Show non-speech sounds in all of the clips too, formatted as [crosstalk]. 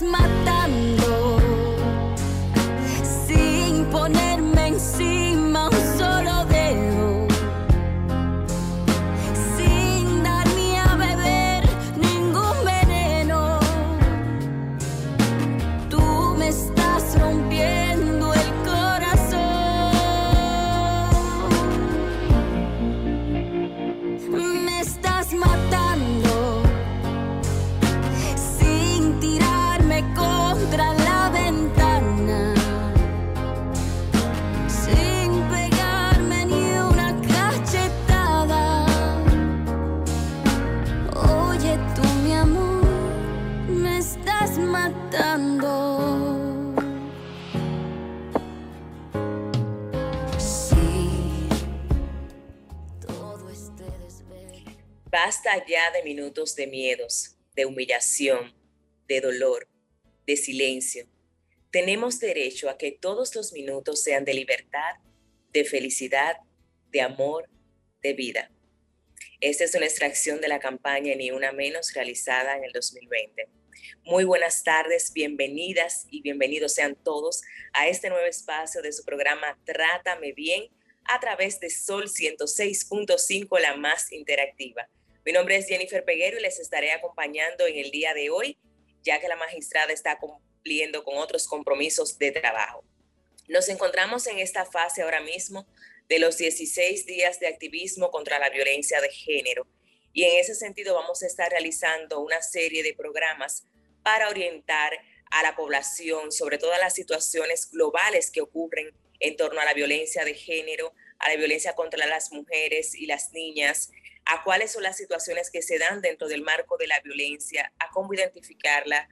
My mata. Ya de minutos de miedos, de humillación, de dolor, de silencio. Tenemos derecho a que todos los minutos sean de libertad, de felicidad, de amor, de vida. Esta es una extracción de la campaña Ni Una Menos realizada en el 2020. Muy buenas tardes, bienvenidas y bienvenidos sean todos a este nuevo espacio de su programa Trátame Bien a través de Sol 106.5, la más interactiva. Mi nombre es Jennifer Peguero y les estaré acompañando en el día de hoy, ya que la magistrada está cumpliendo con otros compromisos de trabajo. Nos encontramos en esta fase ahora mismo de los 16 días de activismo contra la violencia de género y en ese sentido vamos a estar realizando una serie de programas para orientar a la población sobre todas las situaciones globales que ocurren en torno a la violencia de género, a la violencia contra las mujeres y las niñas, a cuáles son las situaciones que se dan dentro del marco de la violencia, a cómo identificarla,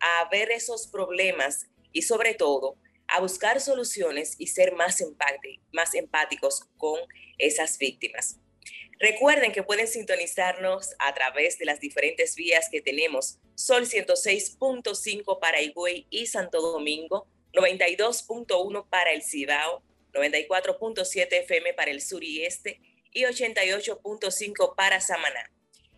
a ver esos problemas y sobre todo a buscar soluciones y ser más, más empáticos con esas víctimas. Recuerden que pueden sintonizarnos a través de las diferentes vías que tenemos. Sol 106.5 para Higüey y Santo Domingo, 92.1 para el Cibao, 94.7 FM para el sur y este y 88.5 para Samaná.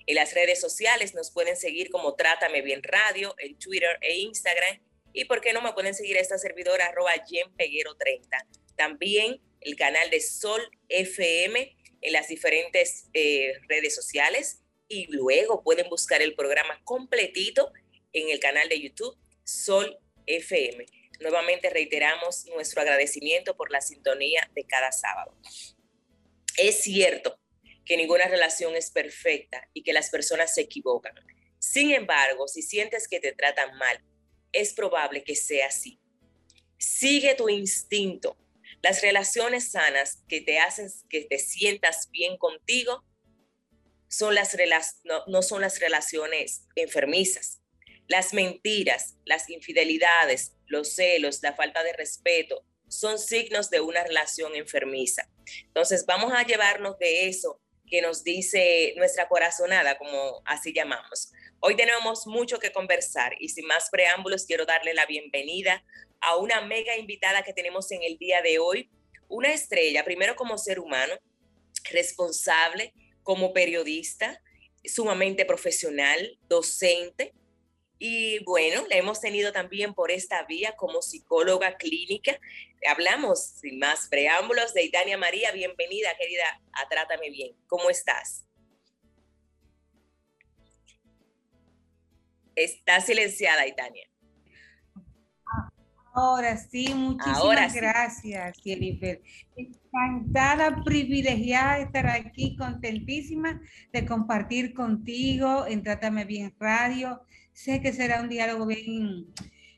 En las redes sociales nos pueden seguir como Trátame Bien Radio, en Twitter e Instagram. Y por qué no me pueden seguir a esta servidora arroba Peguero 30. También el canal de Sol FM en las diferentes eh, redes sociales. Y luego pueden buscar el programa completito en el canal de YouTube Sol FM. Nuevamente reiteramos nuestro agradecimiento por la sintonía de cada sábado. Es cierto que ninguna relación es perfecta y que las personas se equivocan. Sin embargo, si sientes que te tratan mal, es probable que sea así. Sigue tu instinto. Las relaciones sanas que te hacen que te sientas bien contigo son las no, no son las relaciones enfermizas. Las mentiras, las infidelidades, los celos, la falta de respeto, son signos de una relación enfermiza. Entonces, vamos a llevarnos de eso que nos dice nuestra corazonada, como así llamamos. Hoy tenemos mucho que conversar y sin más preámbulos quiero darle la bienvenida a una mega invitada que tenemos en el día de hoy, una estrella, primero como ser humano, responsable, como periodista, sumamente profesional, docente, y bueno, la hemos tenido también por esta vía como psicóloga clínica. Hablamos sin más preámbulos de Itania María. Bienvenida, querida, a Trátame Bien. ¿Cómo estás? Está silenciada, Itania. Ahora sí, muchísimas gracias, Jennifer. Encantada, privilegiada de estar aquí, contentísima de compartir contigo en Trátame Bien Radio Sé que será un diálogo bien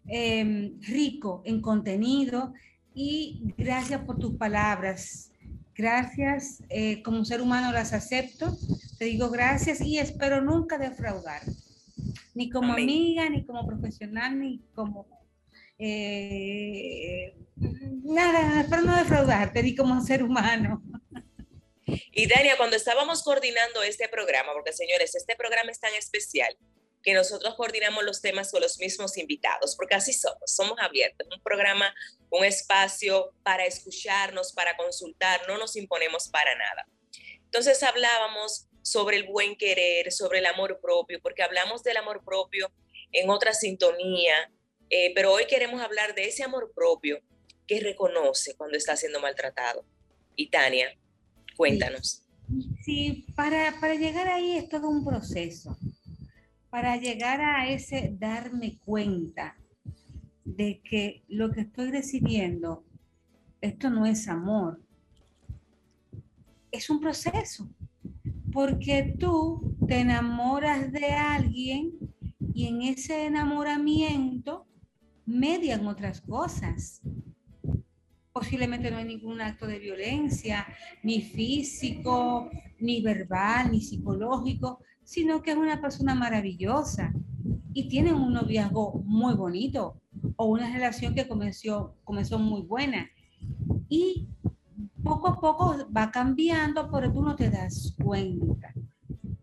em, rico en contenido y gracias por tus palabras. Gracias, eh, como ser humano las acepto. Te digo gracias y espero nunca defraudar, ni como amiga, ni como profesional, ni como eh, nada, espero no defraudarte, ni como ser humano. Y Dania, cuando estábamos coordinando este programa, porque señores, este programa es tan especial, que nosotros coordinamos los temas con los mismos invitados, porque así somos, somos abiertos, un programa, un espacio para escucharnos, para consultar, no nos imponemos para nada. Entonces hablábamos sobre el buen querer, sobre el amor propio, porque hablamos del amor propio en otra sintonía, eh, pero hoy queremos hablar de ese amor propio que reconoce cuando está siendo maltratado. Y Tania, cuéntanos. Sí, para, para llegar ahí es todo un proceso para llegar a ese darme cuenta de que lo que estoy recibiendo, esto no es amor, es un proceso, porque tú te enamoras de alguien y en ese enamoramiento median otras cosas. Posiblemente no hay ningún acto de violencia, ni físico, ni verbal, ni psicológico, sino que es una persona maravillosa y tiene un noviazgo muy bonito o una relación que comenzó, comenzó muy buena. Y poco a poco va cambiando, pero tú no te das cuenta.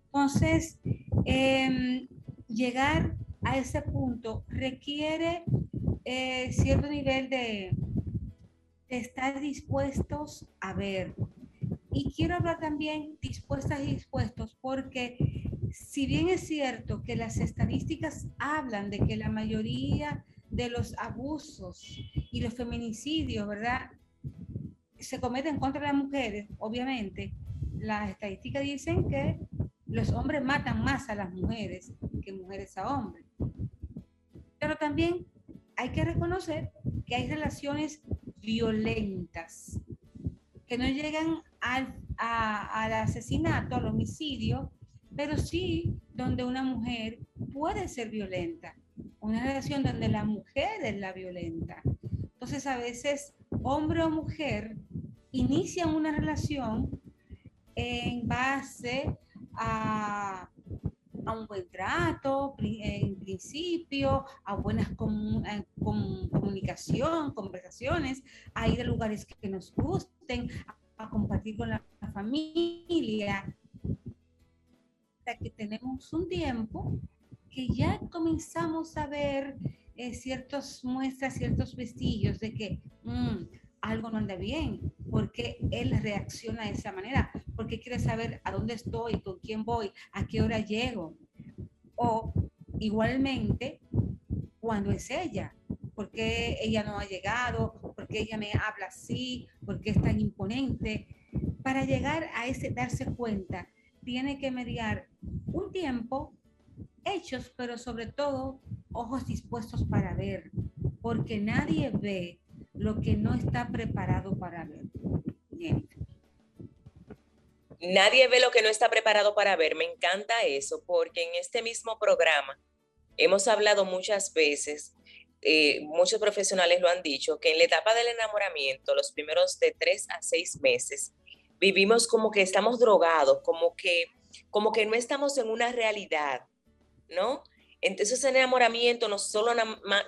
Entonces, em, llegar a ese punto requiere eh, cierto nivel de, de estar dispuestos a ver. Y quiero hablar también dispuestas y dispuestos porque si bien es cierto que las estadísticas hablan de que la mayoría de los abusos y los feminicidios, ¿verdad? Se cometen contra las mujeres, obviamente, las estadísticas dicen que los hombres matan más a las mujeres que mujeres a hombres. Pero también hay que reconocer que hay relaciones violentas que no llegan al, al asesinato, al homicidio, pero sí donde una mujer puede ser violenta, una relación donde la mujer es la violenta. Entonces a veces hombre o mujer inician una relación en base a, un buen trato, en principio, a buenas comunicación, conversaciones, a ir a lugares que nos gusten, a compartir con la familia, que tenemos un tiempo que ya comenzamos a ver eh, ciertas muestras, ciertos vestigos de que mm, algo no anda bien, porque él reacciona de esa manera, porque quiere saber a dónde estoy, con quién voy, a qué hora llego. O igualmente, cuando es ella, porque ella no ha llegado, porque ella me habla así, porque es tan imponente. Para llegar a ese darse cuenta, tiene que mediar un tiempo, hechos, pero sobre todo ojos dispuestos para ver, porque nadie ve lo que no está preparado para ver. Nadie ve lo que no está preparado para ver. Me encanta eso, porque en este mismo programa hemos hablado muchas veces, eh, muchos profesionales lo han dicho, que en la etapa del enamoramiento, los primeros de tres a seis meses, vivimos como que estamos drogados, como que como que no estamos en una realidad, ¿no? Entonces el enamoramiento nos solo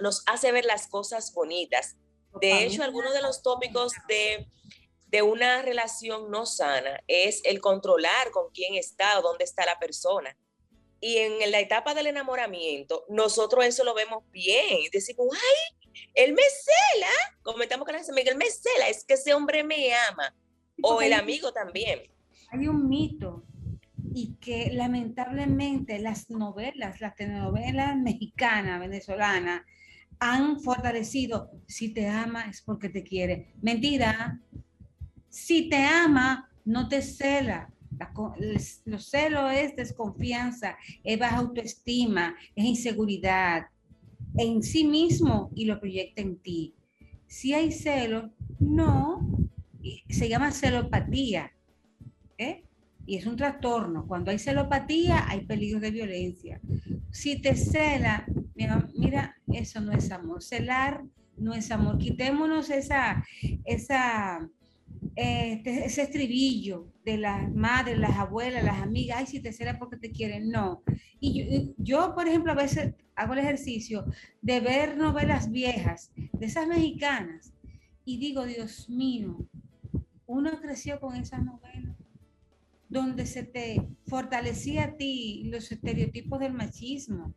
nos hace ver las cosas bonitas. De hecho, algunos de los tópicos de, de una relación no sana es el controlar con quién está o dónde está la persona. Y en la etapa del enamoramiento, nosotros eso lo vemos bien. Decimos, ay, él me cela. Comentamos con la amiga, él me cela, es que ese hombre me ama. O el amigo también. Hay un mito y que lamentablemente las novelas, las telenovelas mexicanas, venezolanas, han fortalecido, si te ama es porque te quiere. Mentira, si te ama, no te cela. los celos es desconfianza, es baja autoestima, es inseguridad en sí mismo y lo proyecta en ti. Si hay celo, no, se llama celopatía. ¿eh? Y es un trastorno. Cuando hay celopatía, hay peligro de violencia. Si te cela, mira, eso no es amor. Celar no es amor. Quitémonos esa, esa, este, ese estribillo de las madres, las abuelas, las amigas, ay, si te cela porque te quieren. No. Y yo, por ejemplo, a veces hago el ejercicio de ver novelas viejas, de esas mexicanas, y digo, Dios mío, uno creció con esas novelas donde se te fortalecía a ti los estereotipos del machismo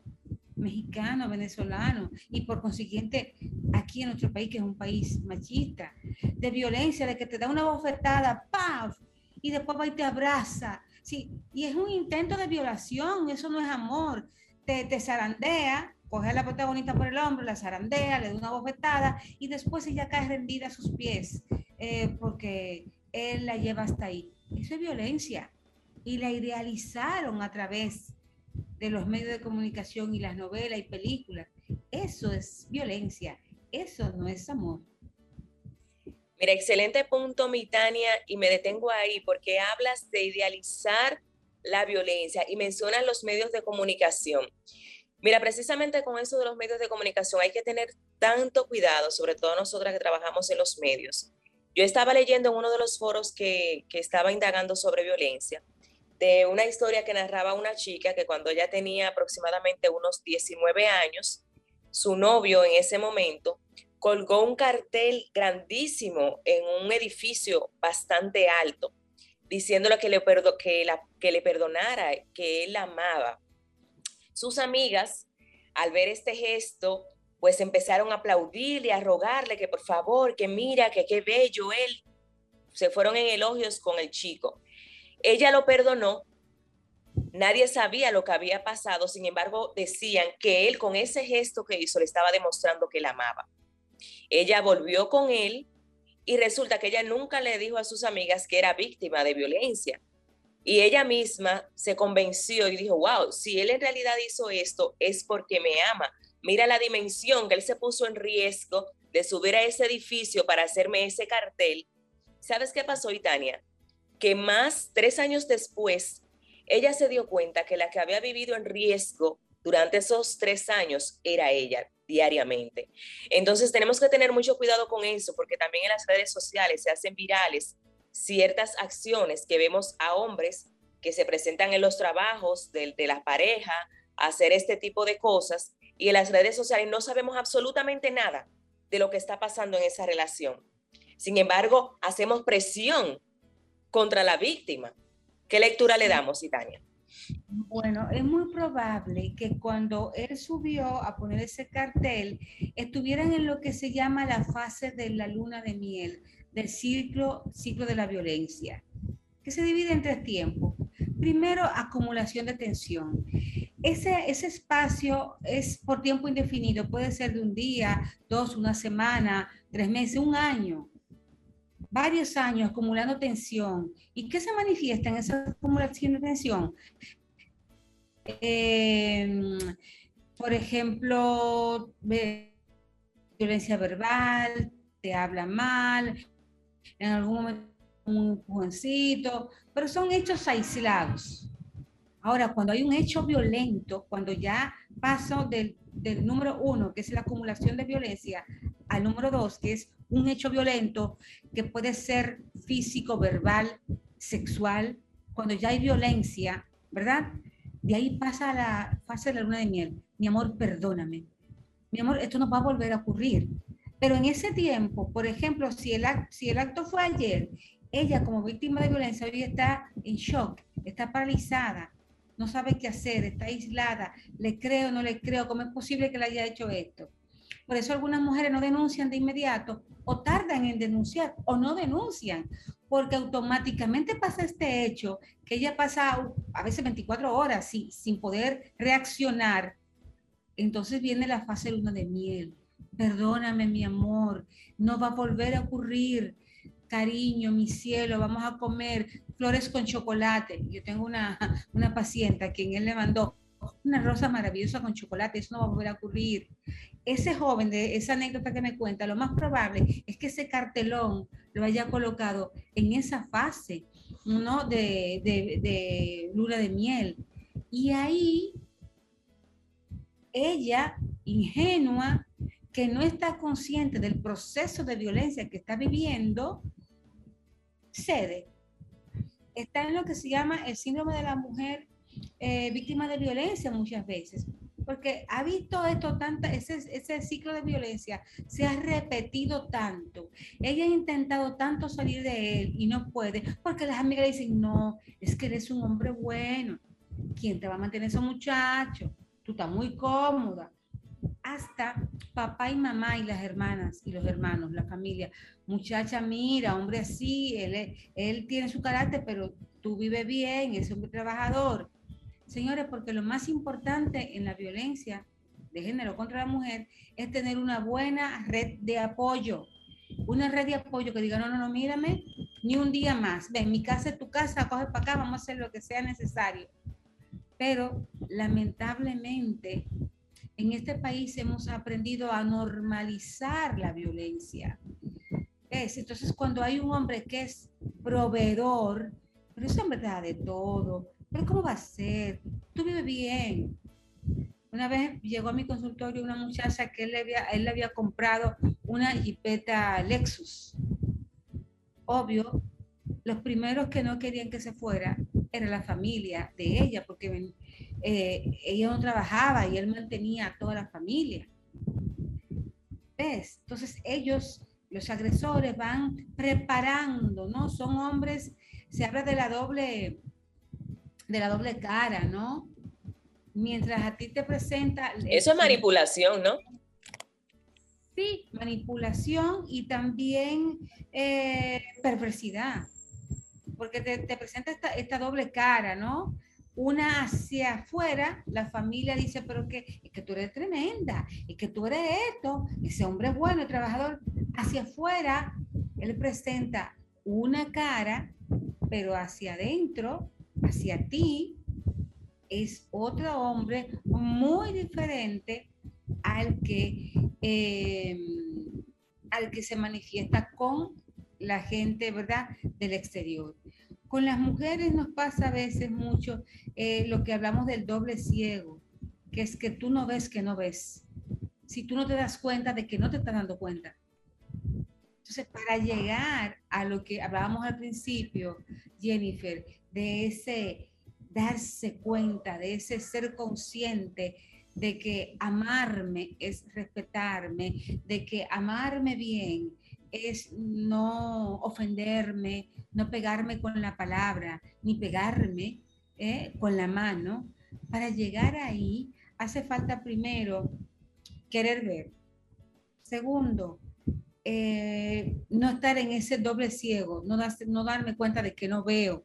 mexicano, venezolano, y por consiguiente aquí en nuestro país, que es un país machista, de violencia, de que te da una bofetada, ¡paf! Y después va y te abraza. Sí, y es un intento de violación, eso no es amor. Te, te zarandea, coge a la protagonista por el hombro, la zarandea, le da una bofetada y después ella cae rendida a sus pies eh, porque él la lleva hasta ahí. Eso es violencia. Y la idealizaron a través de los medios de comunicación y las novelas y películas. Eso es violencia. Eso no es amor. Mira, excelente punto, Mitania, y me detengo ahí porque hablas de idealizar la violencia y mencionas los medios de comunicación. Mira, precisamente con eso de los medios de comunicación hay que tener tanto cuidado, sobre todo nosotras que trabajamos en los medios. Yo estaba leyendo en uno de los foros que, que estaba indagando sobre violencia de una historia que narraba una chica que cuando ella tenía aproximadamente unos 19 años, su novio en ese momento colgó un cartel grandísimo en un edificio bastante alto, diciéndole que le, que, la, que le perdonara, que él la amaba. Sus amigas, al ver este gesto, pues empezaron a aplaudirle, a rogarle que por favor, que mira, que qué bello él. Se fueron en elogios con el chico. Ella lo perdonó, nadie sabía lo que había pasado, sin embargo decían que él con ese gesto que hizo le estaba demostrando que la amaba. Ella volvió con él y resulta que ella nunca le dijo a sus amigas que era víctima de violencia. Y ella misma se convenció y dijo, wow, si él en realidad hizo esto es porque me ama. Mira la dimensión que él se puso en riesgo de subir a ese edificio para hacerme ese cartel. ¿Sabes qué pasó, Itania? que más tres años después, ella se dio cuenta que la que había vivido en riesgo durante esos tres años era ella diariamente. Entonces tenemos que tener mucho cuidado con eso, porque también en las redes sociales se hacen virales ciertas acciones que vemos a hombres que se presentan en los trabajos de, de la pareja hacer este tipo de cosas y en las redes sociales no sabemos absolutamente nada de lo que está pasando en esa relación. Sin embargo, hacemos presión contra la víctima. ¿Qué lectura le damos, Itania? Bueno, es muy probable que cuando él subió a poner ese cartel, estuvieran en lo que se llama la fase de la luna de miel, del ciclo, ciclo de la violencia, que se divide en tres tiempos. Primero, acumulación de tensión. Ese, ese espacio es por tiempo indefinido, puede ser de un día, dos, una semana, tres meses, un año varios años acumulando tensión. ¿Y qué se manifiesta en esa acumulación de tensión? Em, por ejemplo, violencia verbal, te habla mal, en algún momento un empujoncito, pero son hechos aislados. Ahora, cuando hay un hecho violento, cuando ya paso del, del número uno, que es la acumulación de violencia, al número dos, que es un hecho violento que puede ser físico, verbal, sexual, cuando ya hay violencia, ¿verdad? De ahí pasa la fase de la luna de miel. Mi amor, perdóname. Mi amor, esto no va a volver a ocurrir. Pero en ese tiempo, por ejemplo, si el, si el acto fue ayer, ella como víctima de violencia hoy está en shock, está paralizada, no sabe qué hacer, está aislada, le creo, no le creo, ¿cómo es posible que le haya hecho esto? Por eso algunas mujeres no denuncian de inmediato o tardan en denunciar o no denuncian, porque automáticamente pasa este hecho, que ella pasa a veces 24 horas sin, poder reaccionar. Entonces viene la fase luna de miel. Perdóname, mi amor, no va a volver a ocurrir. Cariño, mi cielo, vamos a comer flores con chocolate. Yo tengo una, [laughs] una paciente a quien él le mandó una rosa maravillosa con chocolate, eso no va a volver a ocurrir. Ese joven de esa anécdota que me cuenta, lo más probable es que ese cartelón lo haya colocado en esa fase, ¿no? De, de, de luna de miel. Y ahí, ella, ingenua, que no está consciente del proceso de violencia que está viviendo, cede. Está en lo que se llama el síndrome de la mujer eh, víctima de violencia muchas veces, porque ha visto esto tanta, ese, ese ciclo de violencia se ha repetido tanto. Ella ha intentado tanto salir de él y no puede, porque las amigas dicen, no, es que eres un hombre bueno. ¿Quién te va a mantener ese muchacho? Tú estás muy cómoda hasta papá y mamá y las hermanas y los hermanos, la familia. Muchacha, mira, hombre así, él, él tiene su carácter, pero tú vives bien, es un trabajador. Señores, porque lo más importante en la violencia de género contra la mujer es tener una buena red de apoyo. Una red de apoyo que diga, no, no, no, mírame, ni un día más. Ven, mi casa es tu casa, coge para acá, vamos a hacer lo que sea necesario. Pero lamentablemente en este país hemos aprendido a normalizar la violencia. ¿Ves? Entonces, cuando hay un hombre que es proveedor, pero eso en verdad de todo, pero ¿cómo va a ser? Tú vives bien. Una vez llegó a mi consultorio una muchacha que él le había, él le había comprado una jipeta Lexus. Obvio, los primeros que no querían que se fuera era la familia de ella, porque eh, ella no trabajaba y él mantenía a toda la familia. ¿Ves? Entonces ellos, los agresores, van preparando, ¿no? Son hombres, se habla de la doble, de la doble cara, ¿no? Mientras a ti te presenta... Eso es manipulación, ¿no? Sí, manipulación y también eh, perversidad, porque te, te presenta esta, esta doble cara, ¿no? Una hacia afuera, la familia dice, pero que, es que tú eres tremenda, es que tú eres esto, ese hombre bueno, trabajador. Hacia afuera, él presenta una cara, pero hacia adentro, hacia ti, es otro hombre muy diferente al que, eh, al que se manifiesta con la gente, ¿verdad?, del exterior. Con las mujeres nos pasa a veces mucho eh, lo que hablamos del doble ciego, que es que tú no ves que no ves. Si tú no te das cuenta de que no te estás dando cuenta. Entonces, para llegar a lo que hablábamos al principio, Jennifer, de ese darse cuenta, de ese ser consciente de que amarme es respetarme, de que amarme bien es no ofenderme, no pegarme con la palabra, ni pegarme eh, con la mano. Para llegar ahí hace falta primero querer ver. Segundo, eh, no estar en ese doble ciego, no, no darme cuenta de que no veo.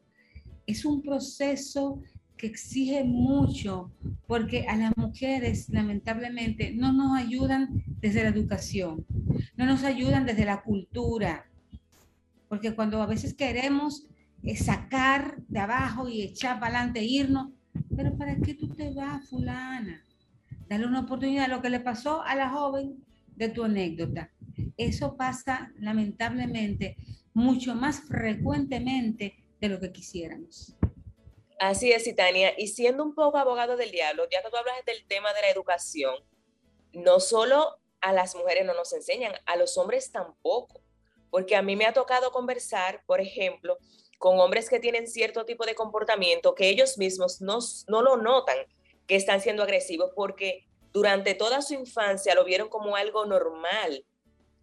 Es un proceso que exige mucho porque a las mujeres lamentablemente no nos ayudan desde la educación, no nos ayudan desde la cultura, porque cuando a veces queremos eh, sacar de abajo y echar para adelante, irnos, pero ¿para qué tú te vas, fulana? Dale una oportunidad a lo que le pasó a la joven de tu anécdota. Eso pasa lamentablemente mucho más frecuentemente de lo que quisiéramos. Así es, Titania. Y siendo un poco abogado del diablo, ya que tú hablas del tema de la educación, no solo a las mujeres no nos enseñan, a los hombres tampoco. Porque a mí me ha tocado conversar, por ejemplo, con hombres que tienen cierto tipo de comportamiento que ellos mismos no, no lo notan que están siendo agresivos porque durante toda su infancia lo vieron como algo normal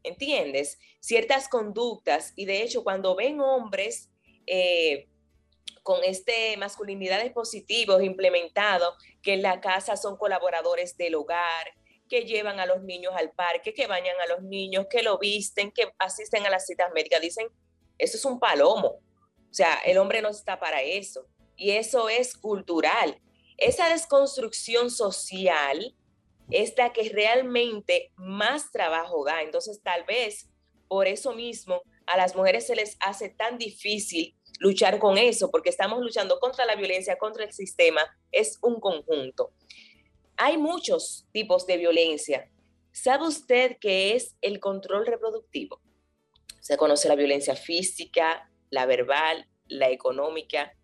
¿entiendes? Ciertas conductas y de hecho cuando ven hombres eh, con este masculinidades positivos implementados, que en la casa son colaboradores del hogar, que llevan a los niños al parque, que bañan a los niños, que lo visten, que asisten a las citas médicas, dicen, eso es un palomo. O sea, el hombre no está para eso. Y eso es cultural. Esa desconstrucción social es la que realmente más trabajo da. Entonces, tal vez por eso mismo a las mujeres se les hace tan difícil luchar con eso, porque estamos luchando contra la violencia, contra el sistema, es un conjunto. Hay muchos tipos de violencia. ¿Sabe usted qué es el control reproductivo? Se conoce la violencia física, la verbal, la económica,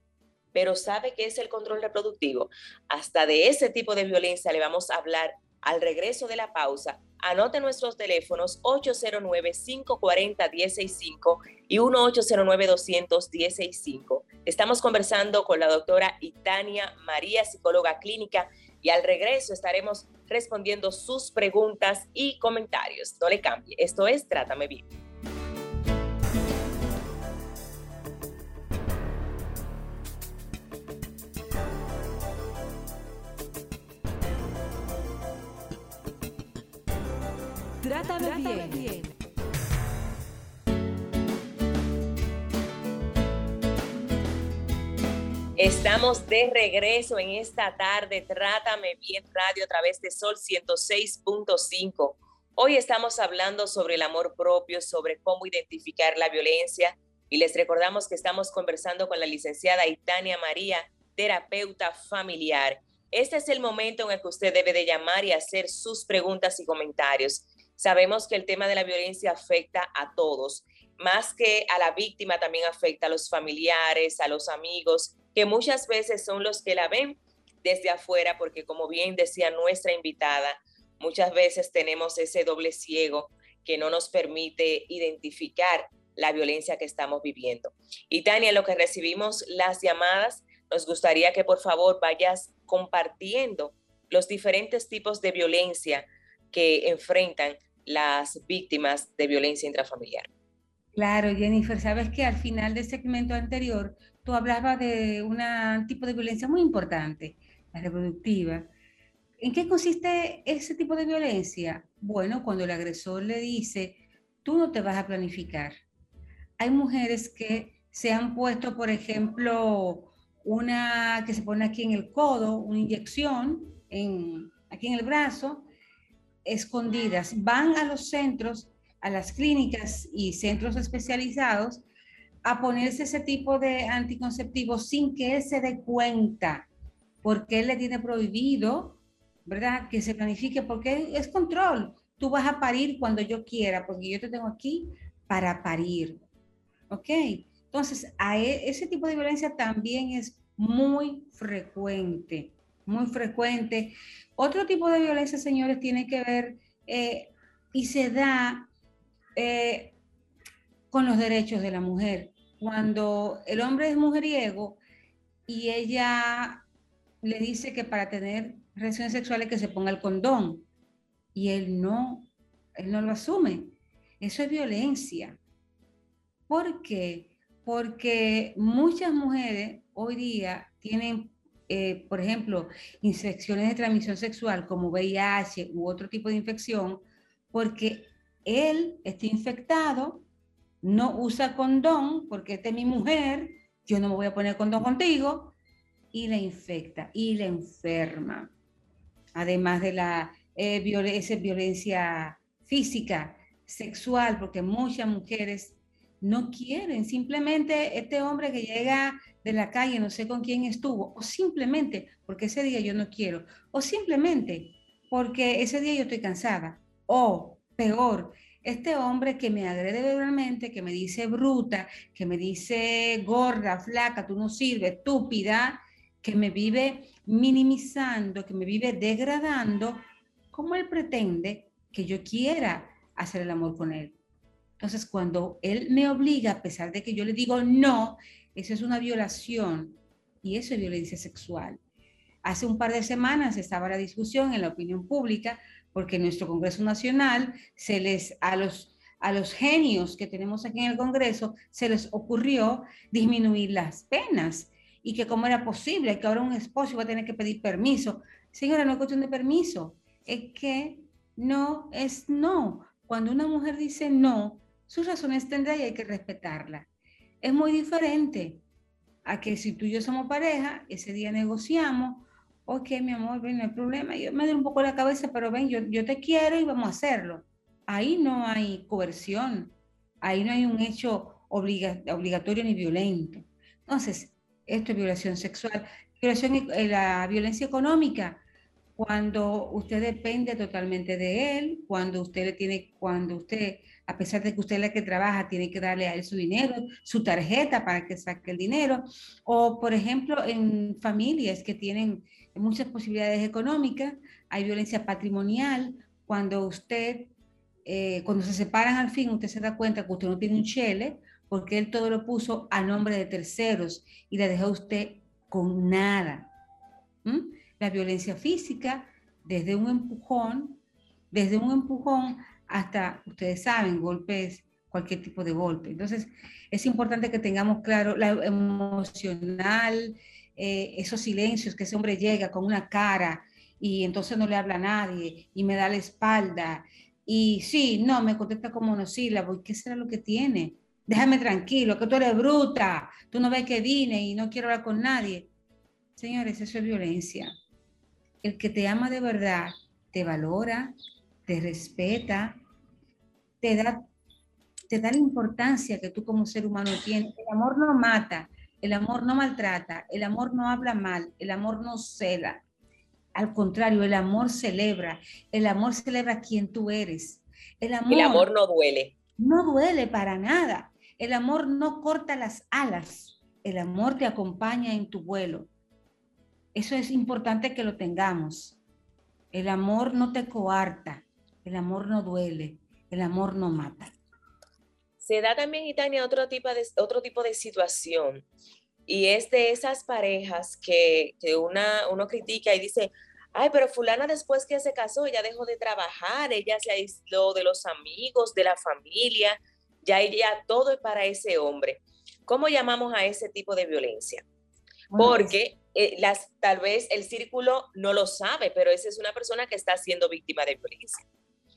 pero ¿sabe qué es el control reproductivo? Hasta de ese tipo de violencia le vamos a hablar al regreso de la pausa, anote nuestros teléfonos 809-540-165 y 1-809-200-165. Estamos conversando con la doctora Itania María, psicóloga clínica, y al regreso estaremos respondiendo sus preguntas y comentarios. No le cambie. Esto es Trátame Bien. Trátame, bien. Estamos de regreso en esta tarde. Trátame bien radio a través de Sol 106.5. Hoy estamos hablando sobre el amor propio, sobre cómo identificar la violencia y les recordamos que estamos conversando con la licenciada Itania María, terapeuta familiar. Este es el momento en el que usted debe de llamar y hacer sus preguntas y comentarios. Sabemos que el tema de la violencia afecta a todos, más que a la víctima, también afecta a los familiares, a los amigos, que muchas veces son los que la ven desde afuera, porque como bien decía nuestra invitada, muchas veces tenemos ese doble ciego que no nos permite identificar la violencia que estamos viviendo. Y Tania, lo que recibimos las llamadas, nos gustaría que por favor vayas compartiendo los diferentes tipos de violencia que enfrentan las víctimas de violencia intrafamiliar. Claro, Jennifer, sabes que al final del segmento anterior tú hablabas de un tipo de violencia muy importante, la reproductiva. ¿En qué consiste ese tipo de violencia? Bueno, cuando el agresor le dice, tú no te vas a planificar. Hay mujeres que se han puesto, por ejemplo, una que se pone aquí en el codo, una inyección en, aquí en el brazo, escondidas, van a los centros, a las clínicas y centros especializados a ponerse ese tipo de anticonceptivos sin que él se dé cuenta, porque él le tiene prohibido, ¿verdad? Que se planifique, porque es control. Tú vas a parir cuando yo quiera, porque yo te tengo aquí para parir. ¿Ok? Entonces, a e, ese tipo de violencia también es muy frecuente muy frecuente. Otro tipo de violencia, señores, tiene que ver eh, y se da eh, con los derechos de la mujer. Cuando el hombre es mujeriego y ella le dice que para tener relaciones sexuales que se ponga el condón y él no, él no lo asume. Eso es violencia. ¿Por qué? Porque muchas mujeres hoy día tienen eh, por ejemplo, infecciones de transmisión sexual como VIH u otro tipo de infección, porque él está infectado, no usa condón, porque esta es mi mujer, yo no me voy a poner condón contigo, y la infecta y la enferma. Además de la eh, violencia física, sexual, porque muchas mujeres no quieren, simplemente este hombre que llega de la calle, no sé con quién estuvo, o simplemente porque ese día yo no quiero, o simplemente porque ese día yo estoy cansada, o peor, este hombre que me agrede verbalmente, que me dice bruta, que me dice gorda, flaca, tú no sirves, estúpida, que me vive minimizando, que me vive degradando, ¿cómo él pretende que yo quiera hacer el amor con él? Entonces, cuando él me obliga, a pesar de que yo le digo no, eso es una violación y eso es violencia sexual. Hace un par de semanas estaba la discusión en la opinión pública porque en nuestro Congreso Nacional se les a los a los genios que tenemos aquí en el Congreso se les ocurrió disminuir las penas y que cómo era posible que ahora un esposo iba a tener que pedir permiso. Señora, no es cuestión de permiso, es que no es no. Cuando una mujer dice no, sus razones tendrá y hay que respetarla. Es muy diferente a que si tú y yo somos pareja, ese día negociamos, ok, mi amor, ven, no hay problema, yo me doy un poco la cabeza, pero ven, yo, yo te quiero y vamos a hacerlo. Ahí no hay coerción, ahí no hay un hecho obligatorio ni violento. Entonces, esto es violación sexual. Violación, eh, la violencia económica, cuando usted depende totalmente de él, cuando usted le tiene, cuando usted, a pesar de que usted es la que trabaja, tiene que darle a él su dinero, su tarjeta para que saque el dinero, o por ejemplo en familias que tienen muchas posibilidades económicas, hay violencia patrimonial, cuando usted, eh, cuando se separan al fin, usted se da cuenta que usted no tiene un chele, porque él todo lo puso a nombre de terceros y le dejó usted con nada. La violencia física, desde un empujón, desde un empujón hasta, ustedes saben, golpes, cualquier tipo de golpe. Entonces, es importante que tengamos claro la emocional, eh, esos silencios, que ese hombre llega con una cara y entonces no le habla a nadie y me da la espalda. Y sí, no, me contesta como monosílabo. ¿Y qué será lo que tiene? déjame tranquilo, que tú eres bruta, tú no ves que vine y no quiero hablar con nadie. Señores, eso es violencia. El que te ama de verdad te valora, te respeta, te da, te da la importancia que tú como ser humano tienes. El amor no mata, el amor no maltrata, el amor no habla mal, el amor no cela. Al contrario, el amor celebra, el amor celebra quien tú eres. El amor, el amor no duele. No duele para nada. El amor no corta las alas, el amor te acompaña en tu vuelo. Eso es importante que lo tengamos. El amor no te coarta, el amor no duele, el amor no mata. Se da también, Itania, otro tipo de, otro tipo de situación y es de esas parejas que, que una, uno critica y dice, ay, pero fulana después que se casó, ella dejó de trabajar, ella se aisló de los amigos, de la familia, ya iría todo para ese hombre. ¿Cómo llamamos a ese tipo de violencia? Porque eh, las, tal vez el círculo no lo sabe, pero esa es una persona que está siendo víctima de violencia.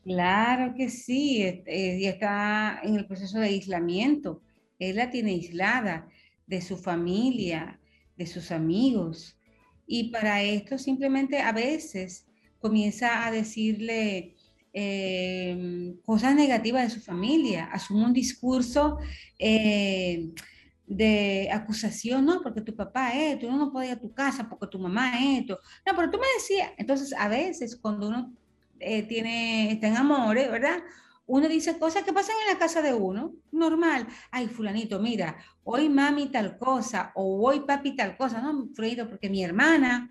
Claro que sí, eh, y está en el proceso de aislamiento. Él la tiene aislada de su familia, de sus amigos. Y para esto simplemente a veces comienza a decirle, eh, cosas negativas de su familia, asume un discurso eh, de acusación, no, porque tu papá es esto, uno no puede ir a tu casa porque tu mamá es esto. No, pero tú me decías, entonces a veces cuando uno eh, tiene, está en amores, ¿verdad? Uno dice cosas que pasan en la casa de uno, normal. Ay, fulanito, mira, hoy mami tal cosa, o hoy papi tal cosa, no, fulanito, porque mi hermana,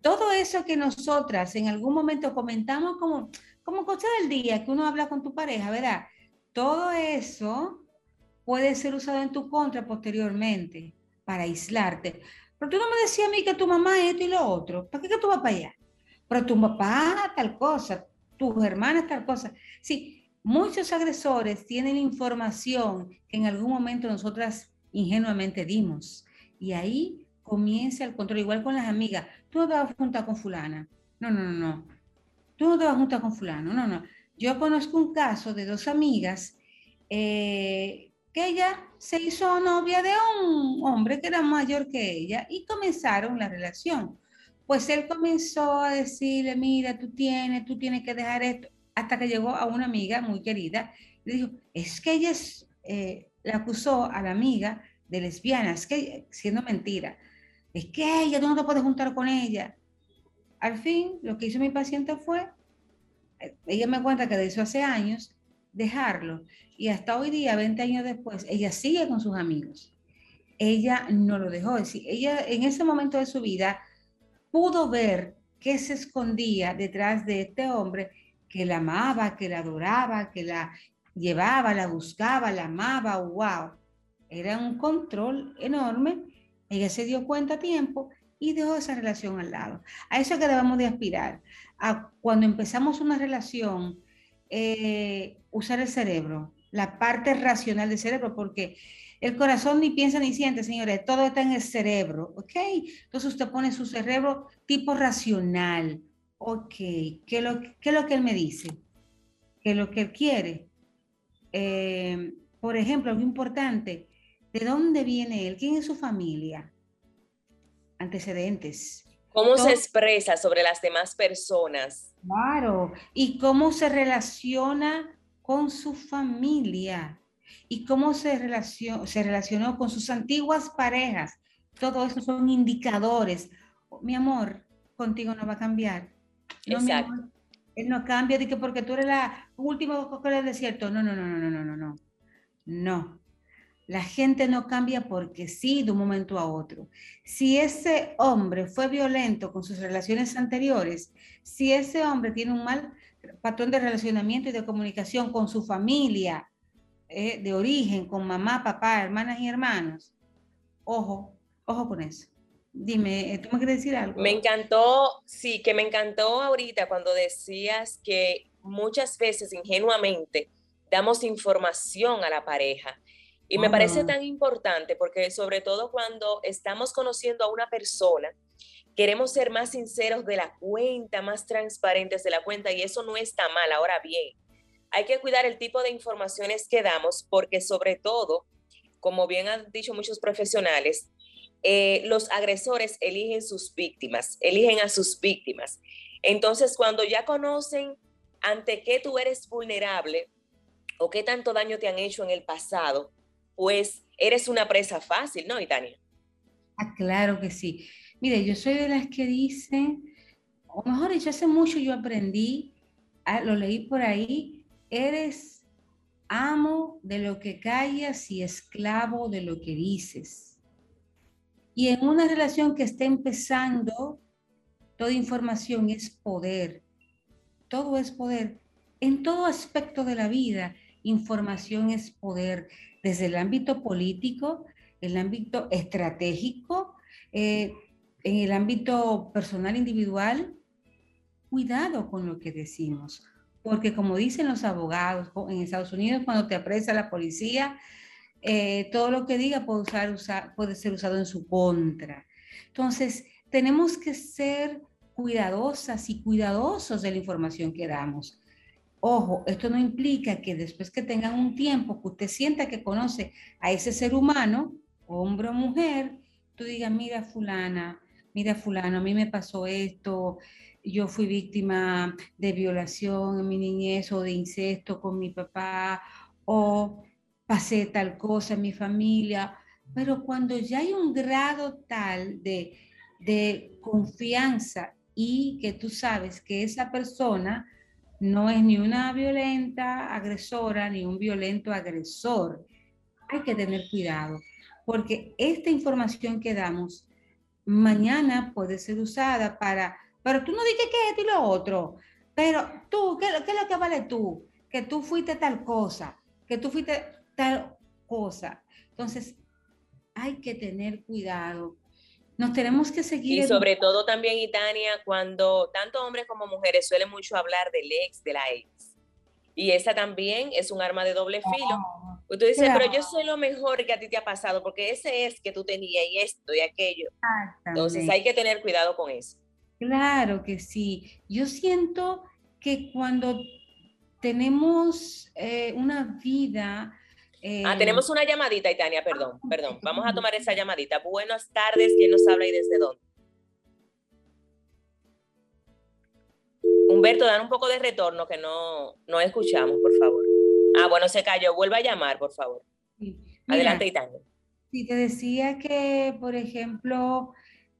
todo eso que nosotras en algún momento comentamos como, como cosa del día que uno habla con tu pareja, ¿verdad? Todo eso puede ser usado en tu contra posteriormente para aislarte. Pero tú no me decías a mí que tu mamá es esto y lo otro. ¿Para qué que tú vas para allá? Pero tu papá tal cosa, tus hermanas tal cosa. Sí, muchos agresores tienen información que en algún momento nosotras ingenuamente dimos. Y ahí comienza el control, igual con las amigas. Tú no te vas a juntar con fulana. No, no, no, tú no te vas a juntar con fulano, no, no. Yo conozco un caso de dos amigas eh, que ella se hizo novia de un hombre que era mayor que ella y comenzaron la relación. Pues él comenzó a decirle, mira, tú tienes, tú tienes que dejar esto, hasta que llegó a una amiga muy querida, le dijo, es que ella es, eh, le acusó a la amiga de lesbiana, es que, siendo mentira, es que ella, tú no te puedes juntar con ella. Al fin, lo que hizo mi paciente fue, eh, ella me cuenta que de eso hace años, dejarlo. Y hasta hoy día, 20 años después, ella sigue con sus amigos. Ella no lo dejó. Es decir, ella en ese momento de su vida pudo ver qué se escondía detrás de este hombre que la amaba, que la adoraba, que la llevaba, la buscaba, la amaba, wow. Era un control enorme. Ella se dio cuenta a tiempo y dejó esa relación al lado. A eso que debemos de aspirar, a cuando empezamos una relación, eh, usar el cerebro, la parte racional del cerebro, porque el corazón ni piensa ni siente, señores, todo está en el cerebro, ¿ok? Entonces usted pone su cerebro tipo racional, ok, ¿qué, lo, qué es lo que él me dice? ¿Qué es lo que él quiere? Eh, por ejemplo, algo importante, ¿de dónde viene él? ¿Quién es su familia? Antecedentes. ¿Cómo se expresa sobre las demás personas? Claro, y cómo se relaciona con su familia y cómo se, relacionó, se relacionó con sus antiguas parejas. Todo eso son indicadores. Mi amor, contigo no va a cambiar. No, Exacto. él no cambia de que porque tú eres la última coca del desierto. No, no, no, no, no, no, no. No. La gente no cambia porque sí de un momento a otro. Si ese hombre fue violento con sus relaciones anteriores, si ese hombre tiene un mal patrón de relacionamiento y de comunicación con su familia eh, de origen, con mamá, papá, hermanas y hermanos, ojo, ojo con eso. Dime, ¿tú me quieres decir algo? Me encantó, sí, que me encantó ahorita cuando decías que muchas veces ingenuamente damos información a la pareja y me parece tan importante porque sobre todo cuando estamos conociendo a una persona, queremos ser más sinceros de la cuenta, más transparentes de la cuenta y eso no está mal. Ahora bien, hay que cuidar el tipo de informaciones que damos porque sobre todo, como bien han dicho muchos profesionales, eh, los agresores eligen sus víctimas, eligen a sus víctimas. Entonces, cuando ya conocen ante qué tú eres vulnerable o qué tanto daño te han hecho en el pasado, pues eres una presa fácil, ¿no, Itania? Ah, claro que sí. Mire, yo soy de las que dicen, o mejor dicho, hace mucho yo aprendí, ah, lo leí por ahí, eres amo de lo que callas y esclavo de lo que dices. Y en una relación que está empezando, toda información es poder. Todo es poder. En todo aspecto de la vida, información es poder desde el ámbito político, el ámbito estratégico, eh, en el ámbito personal individual, cuidado con lo que decimos, porque como dicen los abogados en Estados Unidos, cuando te apresa la policía, eh, todo lo que diga puede, usar, puede ser usado en su contra. Entonces, tenemos que ser cuidadosas y cuidadosos de la información que damos. Ojo, esto no implica que después que tengan un tiempo, que usted sienta que conoce a ese ser humano, hombre o mujer, tú digas, mira fulana, mira fulano, a mí me pasó esto, yo fui víctima de violación en mi niñez o de incesto con mi papá, o pasé tal cosa en mi familia, pero cuando ya hay un grado tal de, de confianza y que tú sabes que esa persona no es ni una violenta agresora ni un violento agresor. Hay que tener cuidado, porque esta información que damos mañana puede ser usada para, pero tú no dices que esto y lo otro, pero tú, ¿qué, ¿qué, es lo que vale tú? Que tú fuiste tal cosa, que tú fuiste tal cosa. Entonces, hay que tener cuidado nos tenemos que seguir. Y sobre todo también, Itania, cuando tanto hombres como mujeres suelen mucho hablar del ex, de la ex. Y esa también es un arma de doble filo. Pues tú dices, pero yo soy lo mejor que a ti te ha pasado, porque ese es que tú tenías y esto y aquello. Entonces hay que tener cuidado con eso. Claro que sí. Yo siento que cuando tenemos eh, una vida ah, tenemos una llamadita, Itania, perdón, perdón. Vamos a tomar esa llamadita. Buenas tardes, ¿quién nos habla y desde dónde? Humberto, dan un poco de retorno que no, no escuchamos, por favor. Ah, bueno, se cayó. Vuelva a llamar, por favor. Adelante, Itania. Si te decía que, por ejemplo,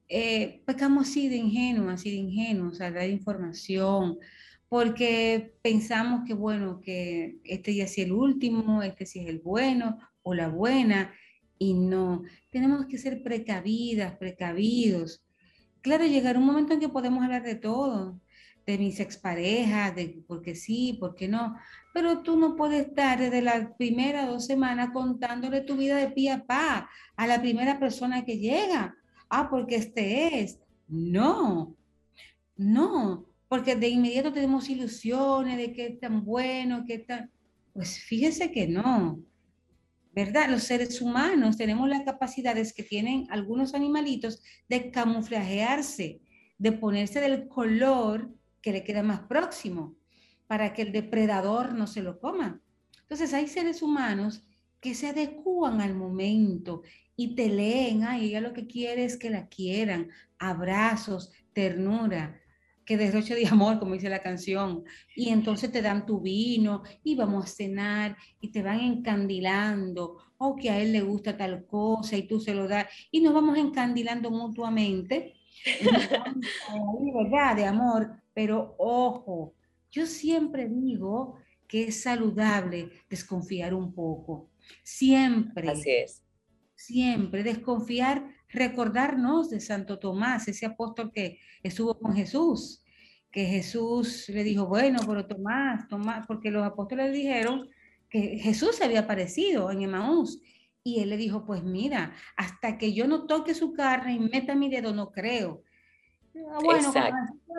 eh, pecamos así de ingenuos, así de ingenuos, a dar información, porque pensamos que, bueno, que este ya es el último, este sí es el bueno o la buena, y no, tenemos que ser precavidas, precavidos. Claro, llegar un momento en que podemos hablar de todo, de mis exparejas, de por qué sí, por qué no, pero tú no puedes estar desde la primera dos semanas contándole tu vida de pie a pa a la primera persona que llega. Ah, porque este es. No, no, porque de inmediato tenemos ilusiones de que es tan bueno, que tan... Pues fíjese que no, ¿verdad? Los seres humanos tenemos las capacidades que tienen algunos animalitos de camuflajearse, de ponerse del color que le queda más próximo, para que el depredador no se lo coma. Entonces hay seres humanos que se adecúan al momento y te leen, ay, ella lo que quiere es que la quieran, abrazos, ternura, que derroche de amor, como dice la canción, y entonces te dan tu vino y vamos a cenar y te van encandilando, o que a él le gusta tal cosa y tú se lo das, y nos vamos encandilando mutuamente, ¿verdad? De amor, pero ojo, yo siempre digo que es saludable desconfiar un poco, siempre. Así es. Siempre desconfiar recordarnos de Santo Tomás, ese apóstol que estuvo con Jesús, que Jesús le dijo, bueno, pero Tomás, Tomás, porque los apóstoles le dijeron que Jesús se había aparecido en Emaús. Y él le dijo, pues mira, hasta que yo no toque su carne y meta mi dedo, no creo. Ah, bueno,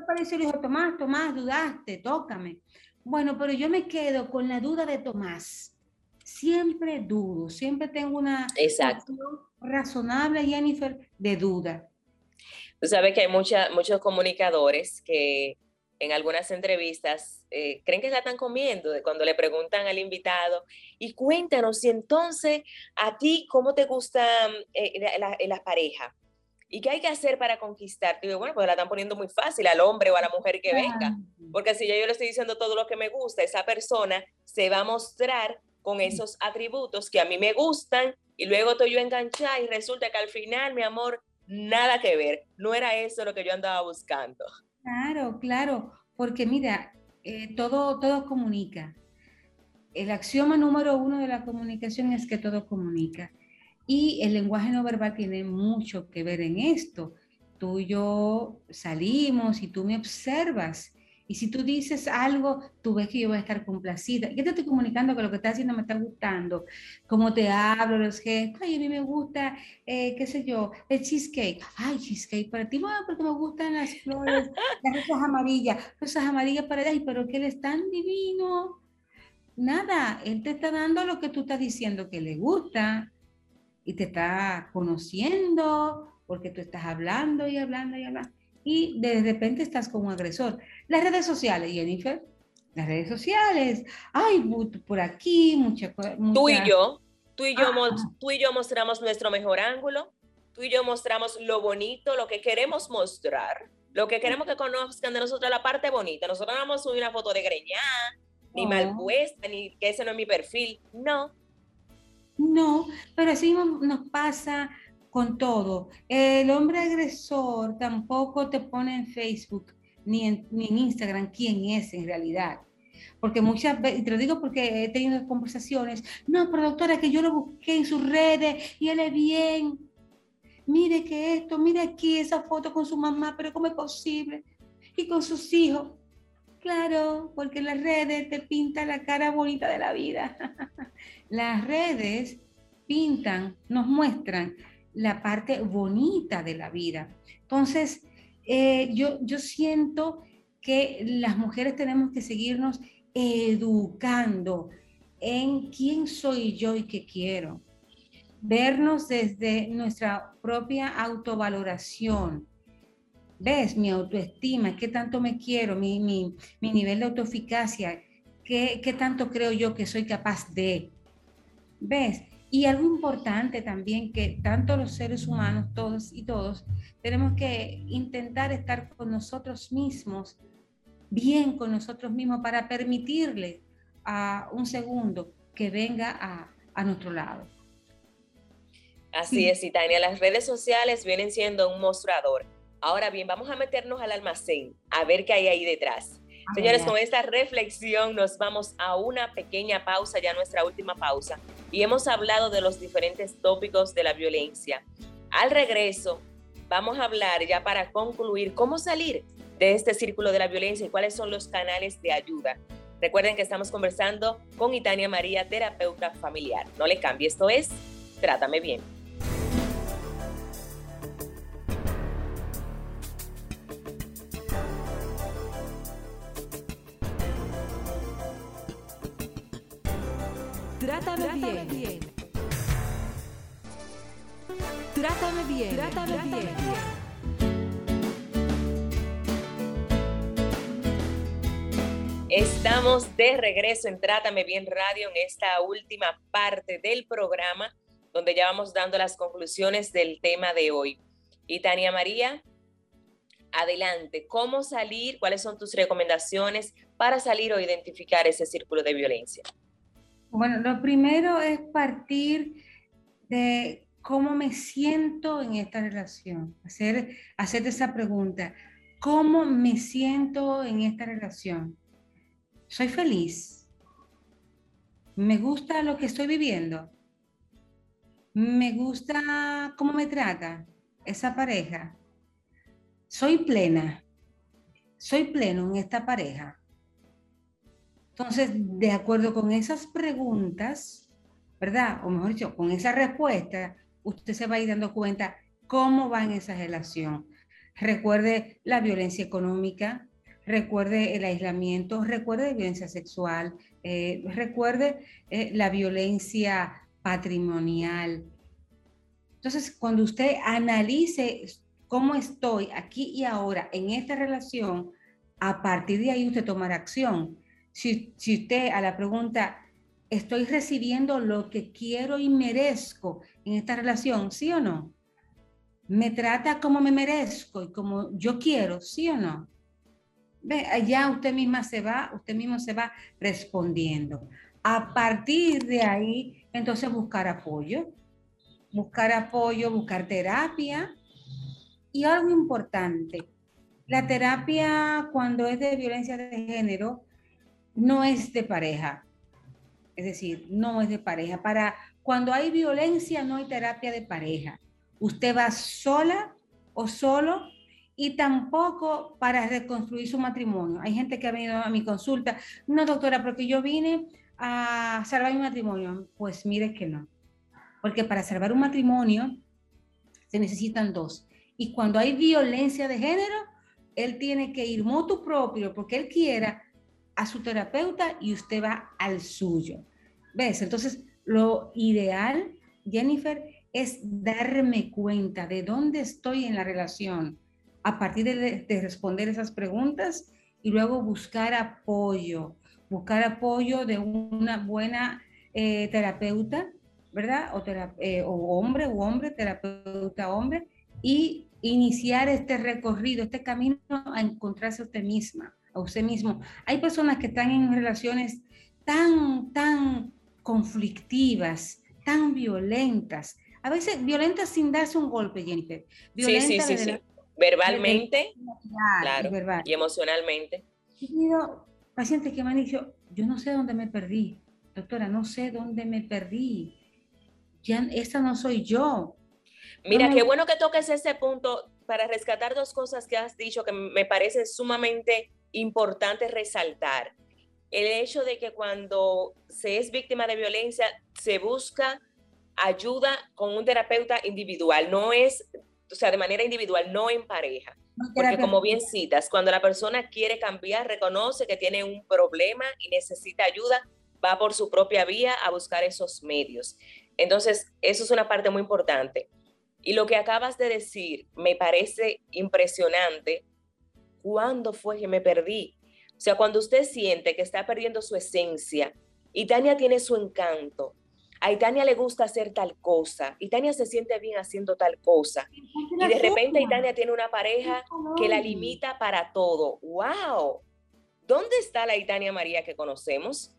apareció, le dijo, Tomás, Tomás, dudaste, tócame. Bueno, pero yo me quedo con la duda de Tomás. Siempre dudo, siempre tengo una Exacto razonable, Jennifer, de duda. Tú sabes que hay mucha, muchos comunicadores que en algunas entrevistas eh, creen que la están comiendo, cuando le preguntan al invitado, y cuéntanos, si entonces a ti, ¿cómo te gusta eh, la, la, pareja? ¿Y qué hay que hacer para conquistar? Digo, bueno, pues la están poniendo muy fácil al hombre o a la mujer que venga, porque si yo, yo le estoy diciendo todo lo que me gusta, esa persona se va a mostrar con esos atributos que a mí me gustan y luego estoy yo enganchada y resulta que al final, mi amor, nada que ver. No era eso lo que yo andaba buscando. Claro, claro, porque mira, eh, todo, todo comunica. El axioma número uno de la comunicación es que todo comunica. Y el lenguaje no verbal tiene mucho que ver en esto. Tú y yo salimos y tú me observas y si tú dices algo, tú ves que yo voy a estar complacida. Yo te estoy comunicando que lo que estás haciendo me está gustando. Cómo te hablo, los gestos. Ay, a mí me gusta, eh, qué sé yo, el cheesecake. Ay, cheesecake para ti. Bueno, porque me gustan las flores, [laughs] las rosas amarillas. Rosas amarillas para él. pero que él es tan divino. Nada, él te está dando lo que tú estás diciendo que le gusta. Y te está conociendo porque tú estás hablando y hablando y hablando y de repente estás como agresor. Las redes sociales, Jennifer, las redes sociales, ay, por aquí, mucha, Tú y yo, tú y yo, ah. tú y yo mostramos nuestro mejor ángulo, tú y yo mostramos lo bonito, lo que queremos mostrar, lo que queremos que conozcan de nosotros, la parte bonita. Nosotros no vamos a subir una foto de greñada, ni mal puesta, ni que ese no es mi perfil, no. No, pero así nos pasa con todo. El hombre agresor tampoco te pone en Facebook ni en, ni en Instagram quién es en realidad. Porque muchas veces, y te lo digo porque he tenido conversaciones, no, pero doctora, que yo lo busqué en sus redes y él es bien. Mire que esto, mire aquí esa foto con su mamá, pero ¿cómo es posible? Y con sus hijos. Claro, porque las redes te pintan la cara bonita de la vida. [laughs] las redes pintan, nos muestran la parte bonita de la vida. Entonces, eh, yo, yo siento que las mujeres tenemos que seguirnos educando en quién soy yo y qué quiero. Vernos desde nuestra propia autovaloración. ¿Ves? Mi autoestima, qué tanto me quiero, mi, mi, mi nivel de autoeficacia, qué, qué tanto creo yo que soy capaz de. ¿Ves? Y algo importante también que tanto los seres humanos, todos y todos, tenemos que intentar estar con nosotros mismos, bien con nosotros mismos, para permitirle a un segundo que venga a, a nuestro lado. Así es, Tania, las redes sociales vienen siendo un mostrador. Ahora bien, vamos a meternos al almacén, a ver qué hay ahí detrás. Señores, con esta reflexión nos vamos a una pequeña pausa, ya nuestra última pausa, y hemos hablado de los diferentes tópicos de la violencia. Al regreso, vamos a hablar ya para concluir cómo salir de este círculo de la violencia y cuáles son los canales de ayuda. Recuerden que estamos conversando con Itania María, terapeuta familiar. No le cambie, esto es Trátame Bien. Trátame, bien. Trátame bien. Trátame, bien. Estamos de regreso en Trátame Bien Radio en esta última parte del programa donde ya vamos dando las conclusiones del tema de hoy. Y Tania María, adelante, ¿cómo salir? ¿Cuáles son tus recomendaciones para salir o identificar ese círculo de violencia? Bueno, lo primero es partir de cómo me siento en esta relación, hacer, esa pregunta, ¿cómo me siento en esta relación? ¿Soy feliz? ¿Me gusta lo que estoy viviendo? ¿Me gusta cómo me trata esa pareja? ¿Soy plena? ¿Soy pleno en esta pareja? Entonces, de acuerdo con esas preguntas, ¿verdad? O mejor dicho, con esa respuesta, usted se va a ir dando cuenta cómo va en esa relación. Recuerde la violencia económica, recuerde el aislamiento, recuerde la violencia sexual, eh, recuerde eh, la violencia patrimonial. Entonces, cuando usted analice cómo estoy aquí y ahora en esta relación, a partir de ahí usted tomará acción si, usted a la pregunta, ¿estoy recibiendo lo que quiero y merezco en esta relación? ¿Sí o no? ¿Me trata como me merezco y como yo quiero? ¿Sí o no? Ve, allá usted misma se va, usted mismo se va respondiendo. A partir de ahí, entonces buscar apoyo, buscar apoyo, buscar terapia. Y algo importante, la terapia cuando es de violencia de género no es de pareja. Es decir, no es de pareja. Para cuando hay violencia no hay terapia de pareja. Usted va sola o solo y tampoco para reconstruir su matrimonio. Hay gente que ha venido a mi consulta, no doctora, porque yo vine a salvar mi matrimonio. Pues mire que no. Porque para salvar un matrimonio se necesitan dos. Y cuando hay violencia de género, él tiene que ir moto propio, porque él quiera, a su terapeuta y usted va al suyo. ¿Ves? Entonces, lo ideal, Jennifer, es darme cuenta de dónde estoy en la relación a partir de, responder esas preguntas y luego buscar apoyo, buscar apoyo de una buena eh, terapeuta, ¿verdad? O, eh, o hombre o hombre, terapeuta hombre, y iniciar este recorrido, este camino a encontrarse a usted misma a usted mismo. Hay personas que están en relaciones tan, tan conflictivas, tan violentas, a veces violentas sin darse un golpe, Jennifer. sí, sí, sí, sí. Verbalmente, claro, y emocionalmente. He tenido pacientes que me han dicho, yo no sé dónde me perdí, doctora, no sé dónde me perdí. Ya, esta no soy yo. Mira, qué bueno que toques ese punto para rescatar dos cosas que has dicho que me parece sumamente importante resaltar el hecho de que cuando se es víctima de violencia se busca ayuda con un terapeuta individual, no es, o sea, de manera individual, no en pareja. Porque como bien citas, cuando la persona quiere cambiar, reconoce que tiene un problema y necesita ayuda, va por su propia vía a buscar esos medios. Entonces, eso es una parte muy importante. Y lo que acabas de decir me parece impresionante ¿cuándo fue que me perdí? O sea, cuando usted siente que está perdiendo su esencia y Tania tiene su encanto, a Tania le gusta hacer tal cosa, y Tania se siente bien haciendo tal cosa, y de repente Tania tiene una pareja que la limita para todo. ¡Wow! ¿Dónde está la Itania María que conocemos?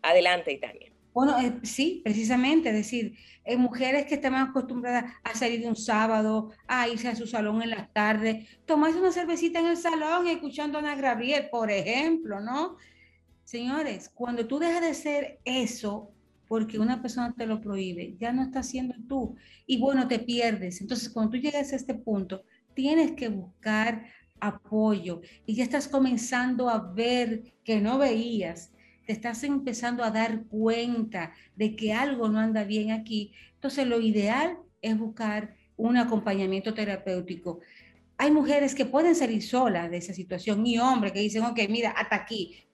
Adelante, Itania. Bueno, eh, sí, precisamente, es decir, hay mujeres que están acostumbradas a salir de un sábado, a irse a su salón en las tardes, tomarse una cervecita en el salón escuchando a Ana Gabriel, por ejemplo, ¿no? Señores, cuando tú dejas de ser eso, porque una persona te lo prohíbe, ya no estás siendo tú, y bueno, te pierdes. Entonces, cuando tú llegas a este punto, tienes que buscar apoyo y ya estás comenzando a ver que no veías te estás empezando a dar cuenta de que algo no anda bien aquí, entonces lo ideal es buscar un acompañamiento terapéutico. Hay mujeres que pueden salir solas de esa situación y hombres que dicen, ok, mira, hasta aquí,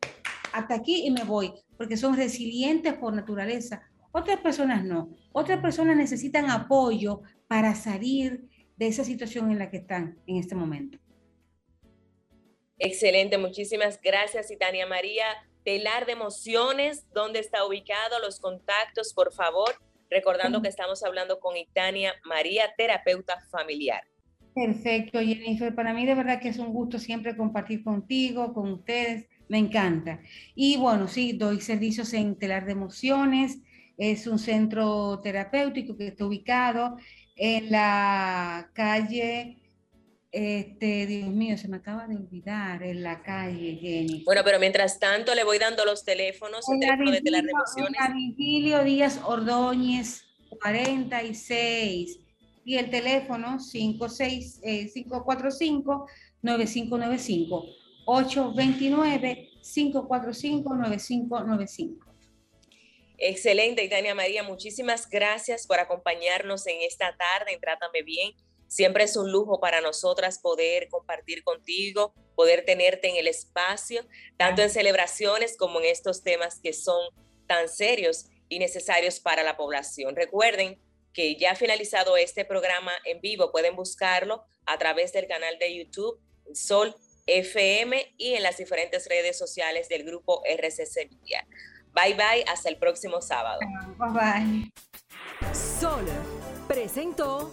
hasta aquí y me voy, porque son resilientes por naturaleza. Otras personas no. Otras personas necesitan apoyo para salir de esa situación en la que están en este momento. Excelente, muchísimas gracias, Itania María. Telar de Emociones, ¿dónde está ubicado? Los contactos, por favor. Recordando que estamos hablando con Itania María, terapeuta familiar. Perfecto, Jennifer. Para mí de verdad que es un gusto siempre compartir contigo, con ustedes. Me encanta. Y bueno, sí, doy servicios en Telar de Emociones. Es un centro terapéutico que está ubicado en la calle este, Dios mío, se me acaba de olvidar en la calle, Jenny. Bueno, pero mientras tanto le voy dando los teléfonos, el teléfono de las Vigilio Díaz Ordóñez 46 y el teléfono 56, 545 9595 829 545 9595. Excelente, Itania María. Muchísimas gracias por acompañarnos en esta tarde en Trátame Bien. Siempre es un lujo para nosotras poder compartir contigo, poder tenerte en el espacio, tanto en celebraciones como en estos temas que son tan serios y necesarios para la población. Recuerden que ya finalizado este programa en vivo, pueden buscarlo a través del canal de YouTube Sol FM y en las diferentes redes sociales del grupo RCC Media. Bye bye, hasta el próximo sábado. Bye bye. Sol presentó